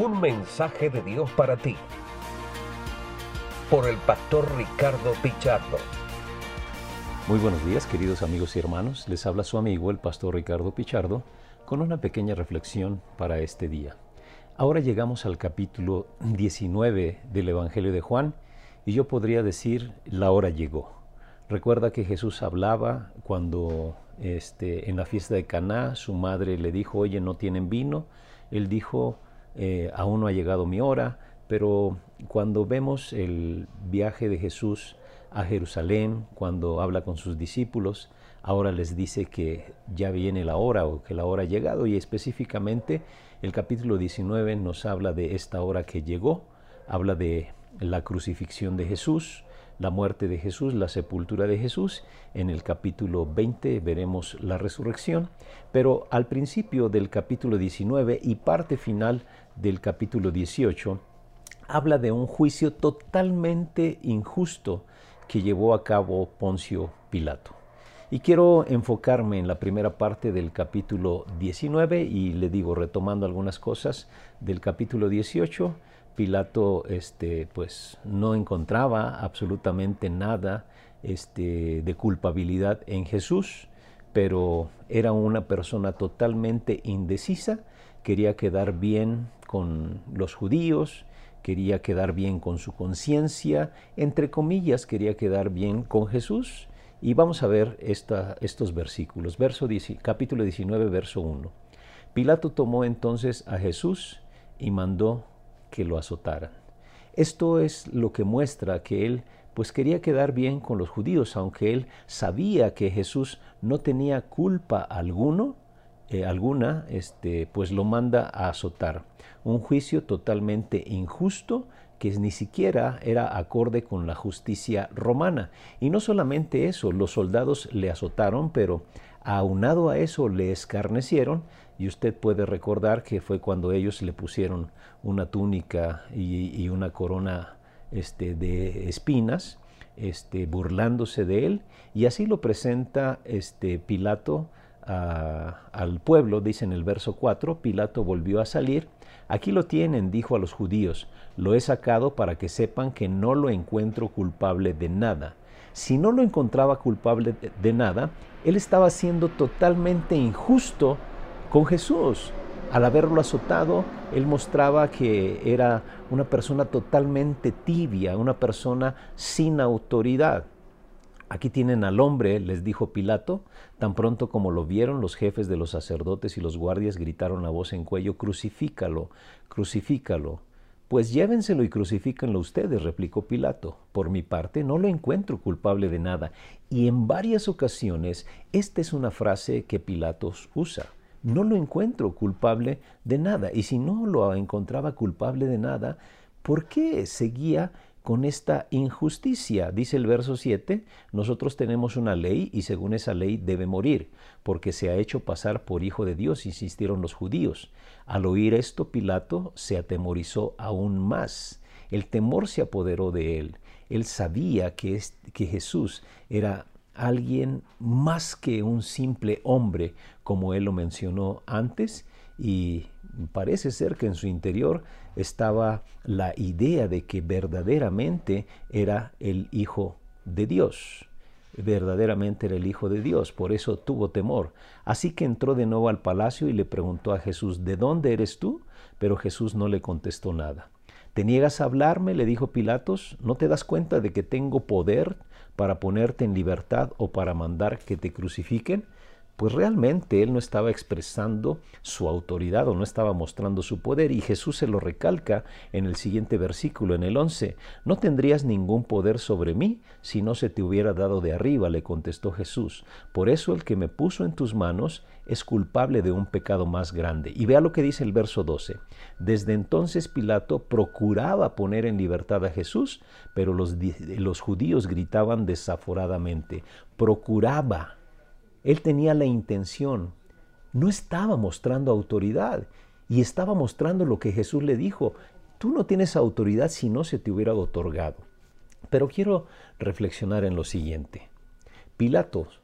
Un mensaje de Dios para ti. Por el pastor Ricardo Pichardo. Muy buenos días, queridos amigos y hermanos. Les habla su amigo, el pastor Ricardo Pichardo, con una pequeña reflexión para este día. Ahora llegamos al capítulo 19 del Evangelio de Juan y yo podría decir, la hora llegó. Recuerda que Jesús hablaba cuando este, en la fiesta de Caná su madre le dijo, oye, no tienen vino. Él dijo, eh, aún no ha llegado mi hora, pero cuando vemos el viaje de Jesús a Jerusalén, cuando habla con sus discípulos, ahora les dice que ya viene la hora o que la hora ha llegado y específicamente el capítulo 19 nos habla de esta hora que llegó, habla de la crucifixión de Jesús, la muerte de Jesús, la sepultura de Jesús. En el capítulo 20 veremos la resurrección, pero al principio del capítulo 19 y parte final del capítulo 18 habla de un juicio totalmente injusto que llevó a cabo Poncio Pilato. Y quiero enfocarme en la primera parte del capítulo 19 y le digo, retomando algunas cosas del capítulo 18, Pilato este, pues, no encontraba absolutamente nada este, de culpabilidad en Jesús, pero era una persona totalmente indecisa, quería quedar bien con los judíos, quería quedar bien con su conciencia, entre comillas, quería quedar bien con Jesús. Y vamos a ver esta, estos versículos. Verso, capítulo 19, verso 1. Pilato tomó entonces a Jesús y mandó que lo azotaran. Esto es lo que muestra que él pues quería quedar bien con los judíos, aunque él sabía que Jesús no tenía culpa alguno, eh, alguna, este, pues lo manda a azotar. Un juicio totalmente injusto que ni siquiera era acorde con la justicia romana. Y no solamente eso, los soldados le azotaron, pero aunado a eso le escarnecieron y usted puede recordar que fue cuando ellos le pusieron una túnica y, una corona este, de espinas, este, burlándose de él, y así lo presenta este, Pilato al pueblo, dice en el verso 4, Pilato volvió a salir, aquí lo tienen, dijo a los judíos, lo he sacado para que sepan que no lo encuentro culpable de nada. Si no lo encontraba culpable de nada, él estaba siendo totalmente injusto con Jesús. Al haberlo azotado, él mostraba que era una persona totalmente tibia, una persona sin autoridad. Aquí tienen al hombre, les dijo Pilato. Tan pronto como lo vieron, los jefes de los sacerdotes y los guardias gritaron a voz en cuello, crucifícalo, crucifícalo. Pues llévenselo y crucifíquenlo ustedes, replicó Pilato. Por mi parte, no lo encuentro culpable de nada. Y en varias ocasiones, esta es una frase que Pilatos usa no lo encuentro culpable de nada. Y si no lo encontraba culpable de nada, ¿por qué seguía con esta injusticia? Dice el verso 7, nosotros tenemos una ley y según esa ley debe morir, porque se ha hecho pasar por hijo de Dios, insistieron los judíos. Al oír esto, Pilato se atemorizó aún más. El temor se apoderó de él. Él sabía que, que Jesús era alguien más que un simple hombre, como él lo mencionó antes, y parece ser que en su interior estaba la idea de que verdaderamente era el Hijo de Dios. Verdaderamente era el Hijo de Dios, por eso tuvo temor. Así que entró de nuevo al palacio y le preguntó a Jesús, ¿de dónde eres tú? Pero Jesús no le contestó nada. ¿Te niegas a hablarme? le dijo Pilatos. ¿No te das cuenta de que tengo poder para ponerte en libertad o para mandar que te crucifiquen? Pues realmente él no estaba expresando su autoridad o no estaba mostrando su poder y Jesús se lo recalca en el siguiente versículo, en el 11, no tendrías ningún poder sobre mí si no se te hubiera dado de arriba, le contestó Jesús, por eso el que me puso en tus manos es culpable de un pecado más grande. Y vea lo que dice el verso 12, desde entonces Pilato procuraba poner en libertad a Jesús, pero los, los judíos gritaban desaforadamente, procuraba él tenía la intención, no estaba mostrando autoridad y estaba mostrando lo que Jesús le dijo. Tú no tienes autoridad si no se te hubiera otorgado. Pero quiero reflexionar en lo siguiente. Pilatos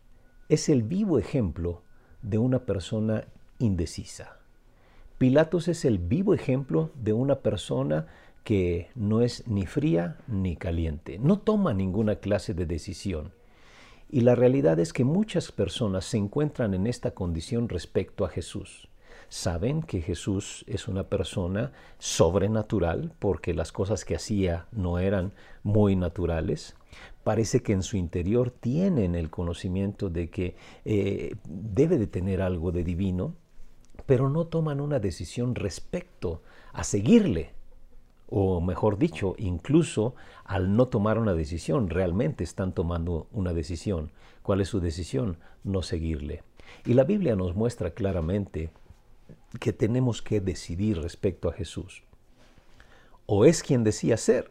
es el vivo ejemplo de una persona indecisa. Pilatos es el vivo ejemplo de una persona que no es ni fría ni caliente, no toma ninguna clase de decisión. Y la realidad es que muchas personas se encuentran en esta condición respecto a Jesús. Saben que Jesús es una persona sobrenatural porque las cosas que hacía no eran muy naturales. Parece que en su interior tienen el conocimiento de que eh, debe de tener algo de divino, pero no toman una decisión respecto a seguirle. O mejor dicho, incluso al no tomar una decisión, realmente están tomando una decisión. ¿Cuál es su decisión? No seguirle. Y la Biblia nos muestra claramente que tenemos que decidir respecto a Jesús. O es quien decía ser,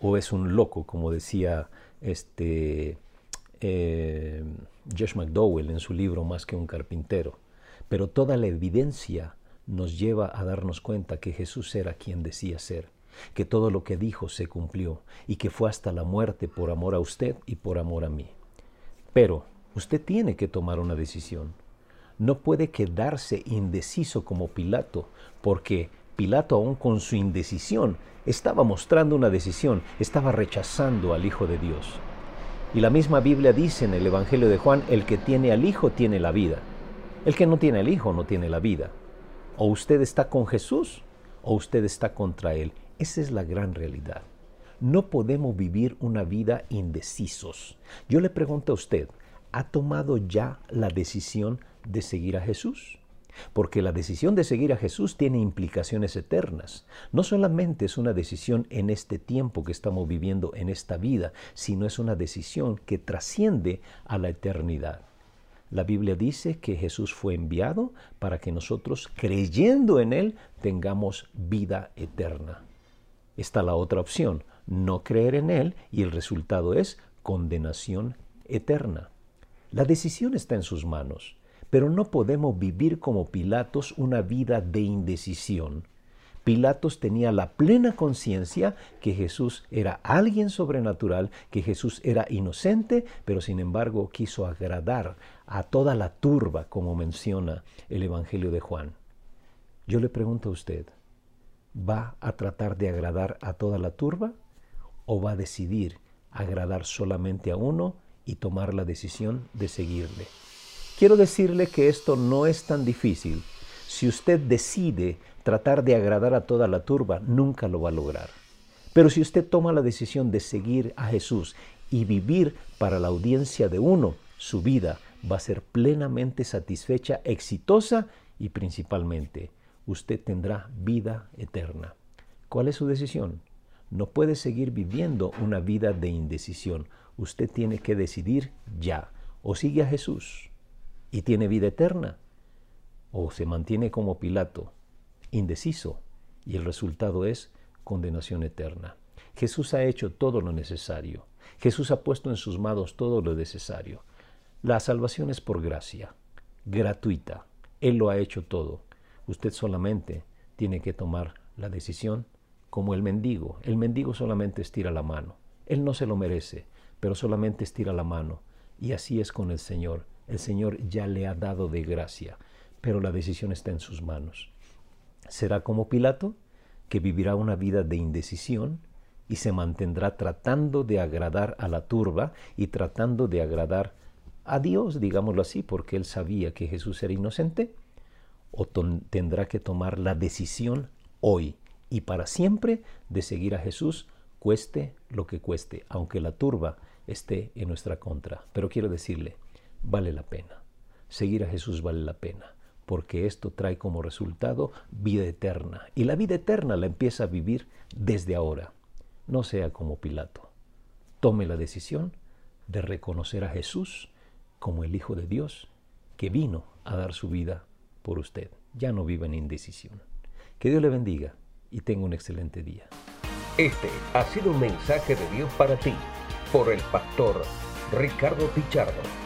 o es un loco, como decía este eh, Josh McDowell en su libro Más que un carpintero. Pero toda la evidencia nos lleva a darnos cuenta que Jesús era quien decía ser, que todo lo que dijo se cumplió y que fue hasta la muerte por amor a usted y por amor a mí. Pero usted tiene que tomar una decisión. No puede quedarse indeciso como Pilato, porque Pilato aún con su indecisión estaba mostrando una decisión, estaba rechazando al Hijo de Dios. Y la misma Biblia dice en el Evangelio de Juan, el que tiene al Hijo tiene la vida. El que no tiene el Hijo no tiene la vida. O usted está con Jesús o usted está contra Él. Esa es la gran realidad. No podemos vivir una vida indecisos. Yo le pregunto a usted, ¿ha tomado ya la decisión de seguir a Jesús? Porque la decisión de seguir a Jesús tiene implicaciones eternas. No solamente es una decisión en este tiempo que estamos viviendo en esta vida, sino es una decisión que trasciende a la eternidad. La Biblia dice que Jesús fue enviado para que nosotros, creyendo en Él, tengamos vida eterna. Está la otra opción, no creer en Él y el resultado es condenación eterna. La decisión está en sus manos, pero no podemos vivir como Pilatos una vida de indecisión. Pilatos tenía la plena conciencia que Jesús era alguien sobrenatural, que Jesús era inocente, pero sin embargo quiso agradar a toda la turba, como menciona el Evangelio de Juan. Yo le pregunto a usted, ¿va a tratar de agradar a toda la turba o va a decidir agradar solamente a uno y tomar la decisión de seguirle? Quiero decirle que esto no es tan difícil. Si usted decide tratar de agradar a toda la turba, nunca lo va a lograr. Pero si usted toma la decisión de seguir a Jesús y vivir para la audiencia de uno, su vida va a ser plenamente satisfecha, exitosa y principalmente usted tendrá vida eterna. ¿Cuál es su decisión? No puede seguir viviendo una vida de indecisión. Usted tiene que decidir ya. O sigue a Jesús y tiene vida eterna, o se mantiene como Pilato, indeciso, y el resultado es condenación eterna. Jesús ha hecho todo lo necesario. Jesús ha puesto en sus manos todo lo necesario. La salvación es por gracia, gratuita. Él lo ha hecho todo. Usted solamente tiene que tomar la decisión como el mendigo. El mendigo solamente estira la mano. Él no se lo merece, pero solamente estira la mano. Y así es con el Señor. El Señor ya le ha dado de gracia, pero la decisión está en sus manos. ¿Será como Pilato, que vivirá una vida de indecisión y se mantendrá tratando de agradar a la turba y tratando de agradar a Dios, digámoslo así, porque él sabía que Jesús era inocente, o tendrá que tomar la decisión hoy y para siempre de seguir a Jesús, cueste lo que cueste, aunque la turba esté en nuestra contra. Pero quiero decirle, vale la pena. Seguir a Jesús vale la pena, porque esto trae como resultado vida eterna. Y la vida eterna la empieza a vivir desde ahora. No sea como Pilato. Tome la decisión de reconocer a Jesús como el Hijo de Dios que vino a dar su vida por usted. Ya no viva en indecisión. Que Dios le bendiga y tenga un excelente día. Este ha sido un mensaje de Dios para ti por el pastor Ricardo Pichardo.